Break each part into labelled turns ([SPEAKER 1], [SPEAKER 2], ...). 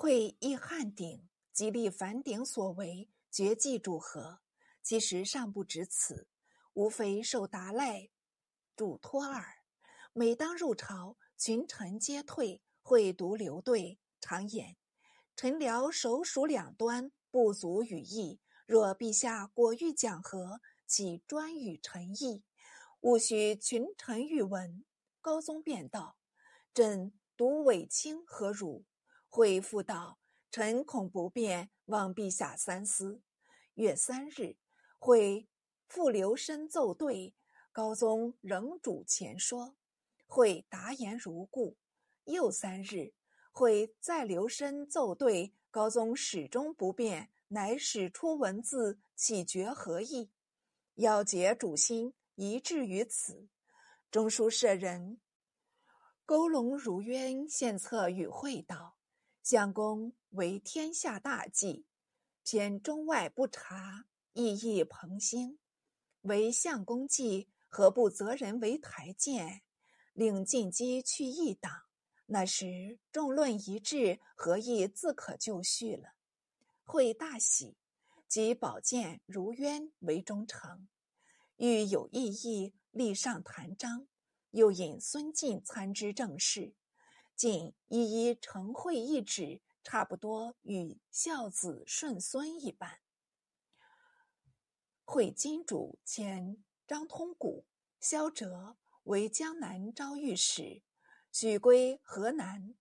[SPEAKER 1] 会意汉鼎吉利凡鼎所为绝技主和，其实尚不止此，无非受达赖嘱托耳。每当入朝，群臣皆退，会独留队。常言：“臣僚首属两端，不足与议。若陛下果欲讲和，岂专与臣议？勿许群臣欲闻。”高宗便道：“朕独委卿何如？”会复道：“臣恐不便，望陛下三思。”月三日，会复留身奏对，高宗仍主前说。会答言如故。又三日，会再留身奏对，高宗始终不变，乃使出文字，启决何意？要解主心，一致于此。中书舍人勾龙如渊献策与会道：“相公为天下大计，偏中外不察，意义蓬兴。为相公计，何不择人为台谏？”令进击去异党，那时众论一致，何意自可就绪了。会大喜，即保荐如渊为忠诚，欲有异议，立上谈章。又引孙晋参知政事，晋一一承会一旨，差不多与孝子顺孙一般。会金主迁张通古、萧哲。为江南招御史，许归河南、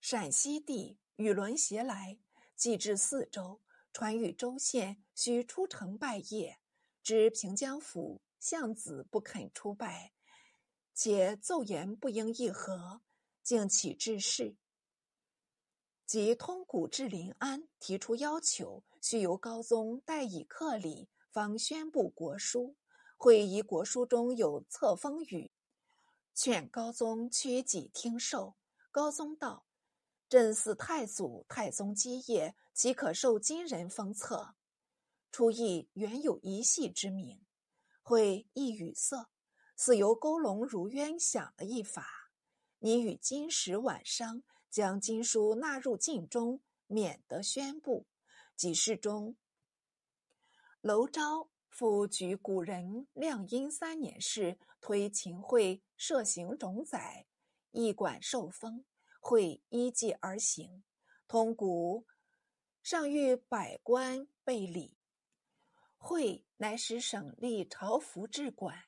[SPEAKER 1] 陕西地，与轮携来，既至四州，传谕州县，须出城拜谒。知平江府相子不肯出拜，且奏言不应议和，竟起致事。即通古至临安，提出要求，须由高宗代以客礼，方宣布国书。会议国书中有册封语，劝高宗屈己听受。高宗道：“朕祀太祖、太宗基业，岂可受金人封册？”初意原有一系之名，会意语塞，似由勾龙如渊想了一法：你与金石晚商，将经书纳入禁中，免得宣布。几事中，娄昭。复举古人亮阴三年事，推秦桧设行种宰，一管受封，会依计而行。通古上谕百官备礼，会乃使省吏朝服制馆，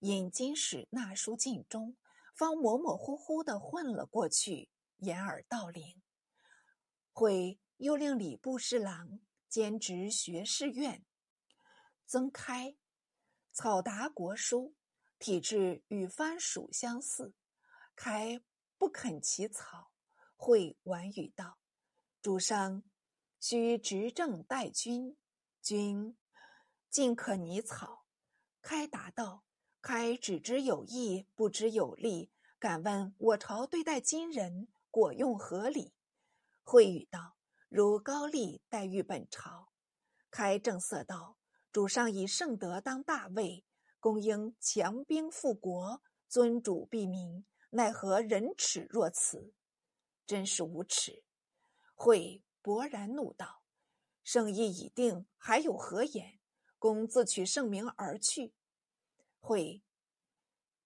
[SPEAKER 1] 引金使纳书禁中，方模模糊糊的混了过去，掩耳盗铃。会又令礼部侍郎兼职学士院。曾开草达国书，体制与番薯相似。开不肯起草，会婉语道：“主上须执政待君，君尽可拟草。”开答道：“开只知有益，不知有利。敢问我朝对待金人，果用何理？”会语道：“如高丽待遇本朝。”开正色道。主上以圣德当大位，公应强兵复国，尊主庇民，奈何人耻若此？真是无耻！会勃然怒道：“圣意已定，还有何言？公自取圣名而去。”会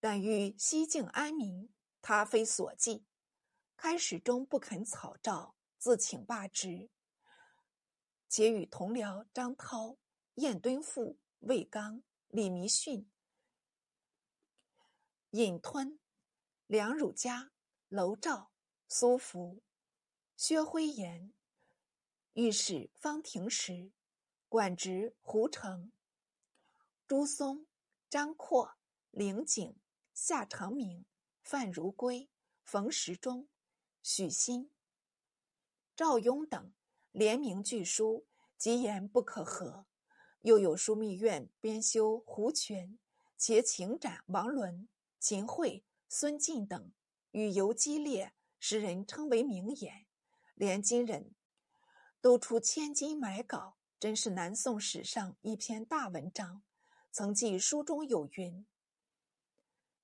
[SPEAKER 1] 但欲西境安民，他非所计。开始终不肯草诏，自请罢职，且与同僚张涛。燕敦父、魏刚、李弥逊、尹吞、梁汝嘉、娄照、苏福、薛辉炎、御史方廷时、管职胡成、朱松、张阔、林景、夏长明、范如圭、冯时中、许昕、赵雍等联名据书，极言不可和。又有枢密院编修胡权，且请斩王伦、秦桧、孙晋等，语尤激烈，时人称为名言。连金人都出千金买稿，真是南宋史上一篇大文章。曾记书中有云：“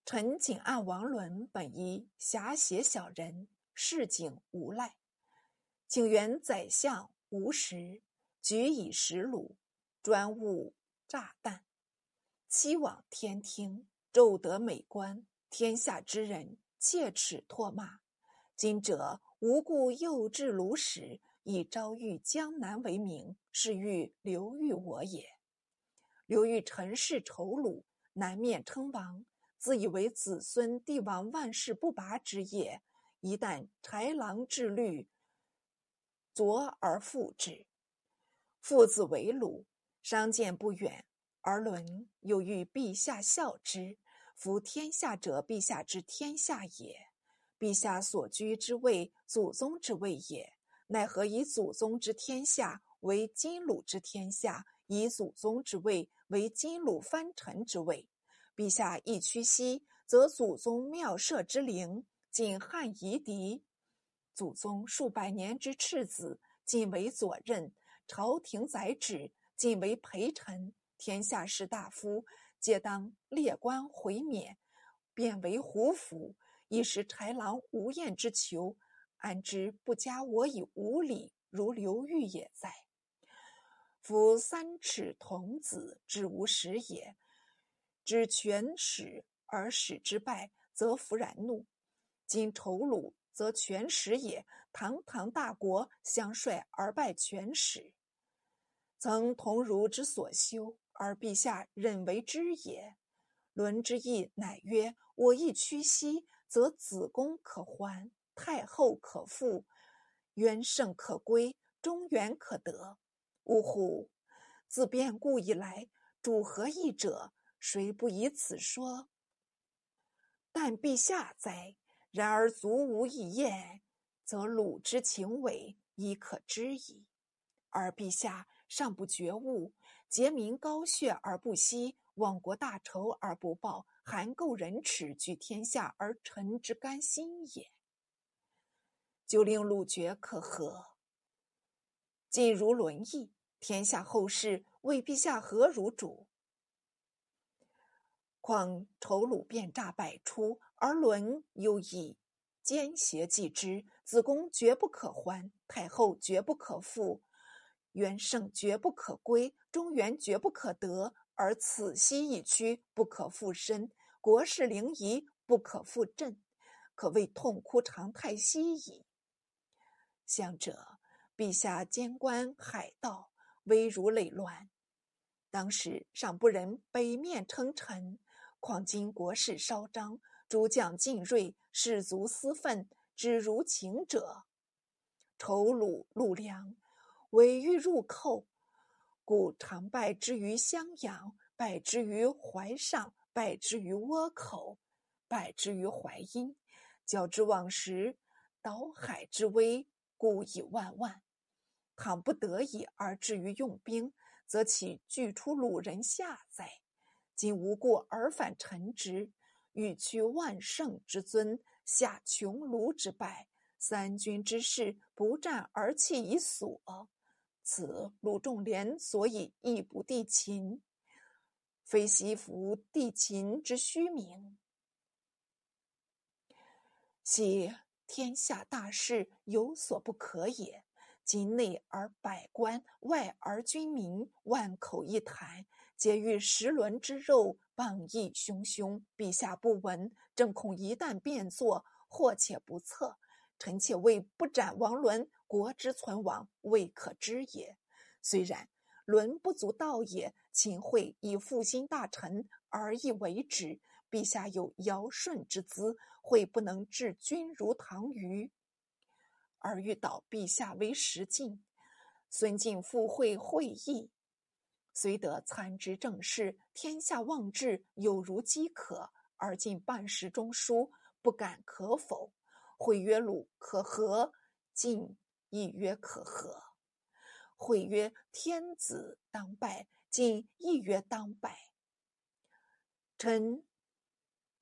[SPEAKER 1] 臣景按王伦本意，侠邪小人，市井无赖。请元宰相吴石举以石鲁，专务炸弹。期往天听，骤得美观，天下之人切齿唾骂。今者无故又置鲁史，以昭御江南为名，是欲流御我也。刘裕陈氏仇鲁，南面称王，自以为子孙帝王万世不拔之业。一旦豺狼至律，左而复之。父子为鲁，商见不远。而伦又欲陛下孝之，夫天下者，陛下之天下也。陛下所居之位，祖宗之位也。奈何以祖宗之天下为金鲁之天下，以祖宗之位为金鲁藩臣之位？陛下一屈膝，则祖宗庙社之灵仅汉夷狄。祖宗数百年之赤子，尽为左任；朝廷宰旨，尽为陪臣。天下士大夫皆当列官回免，贬为胡府，一时豺狼无厌之求，安知不加我以无礼？如刘裕也在。夫三尺童子之无始也，知权始而使之败，则弗然怒。今仇鲁，则权始也。堂堂大国，相率而败权始，曾同儒之所修。而陛下忍为之也。伦之意乃曰：我亦屈膝，则子宫可还，太后可复，元圣可归，中原可得。呜呼！自变故以来，主何意者？谁不以此说？但陛下哉！然而足无一言，则鲁之情伪，亦可知矣。而陛下尚不觉悟。结民高血而不息，亡国大仇而不报，含垢忍耻，举天下而臣之甘心也。就令鲁爵可和。尽如伦议，天下后世为陛下何如主？况丑鲁变诈百出，而伦又以奸邪继之，子宫绝不可还，太后绝不可复。元圣绝不可归，中原绝不可得，而此西一区不可复生，国事灵仪不可复振，可谓痛哭长叹息矣。相者，陛下监官海盗，危如累卵，当时尚不忍北面称臣，况今国势稍张，诸将尽锐，士卒私愤，只如情者，仇虏陆良。委欲入寇，故常败之于襄阳，败之于淮上，败之于倭口，败之于淮阴。较之往时，岛海之危，故以万万。倘不得已而至于用兵，则岂惧出鲁人下哉？今无故而反臣之，欲屈万乘之尊，下穷庐之败，三军之势不战而弃以所。此鲁仲连所以义不帝秦，非西服帝秦之虚名。昔天下大事有所不可也。今内而百官，外而君民，万口一谈，皆欲食伦之肉，谤议汹汹。陛下不闻，正恐一旦变作，祸且不测。臣妾为不斩王伦。国之存亡未可知也。虽然伦不足道也，秦桧以复兴大臣而亦为之。陛下有尧舜之资，会不能治君如唐虞，而欲导陛下为时进。孙敬复会会议，虽得参知政事，天下望治，有如饥渴，而今半时中书，不敢可否。会曰：“鲁可和。”晋。亦曰可和。会曰：“天子当拜。”今亦曰：“当拜。”臣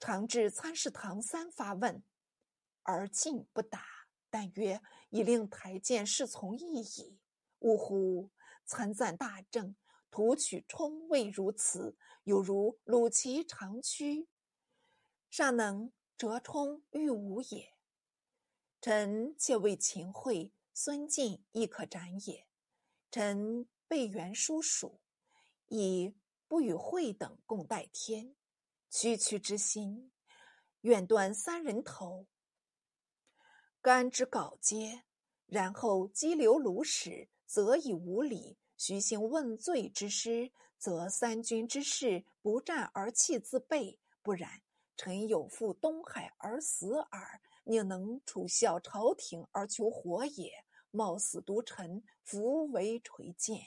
[SPEAKER 1] 常至参事堂三发问，而进不答。但曰：“以令台谏侍从意矣。”呜呼！参赞大政，图取冲未如此，有如鲁齐长驱，尚能折冲御吾也。臣且为秦桧。孙敬亦可斩也。臣备元书属，以不与会等共戴天。区区之心，愿断三人头。干之告接，然后激流鲁使，则以无礼；徐行问罪之师，则三军之士不战而弃自备。不然，臣有负东海而死耳，宁能处效朝廷而求活也？冒死独臣，弗为垂鉴。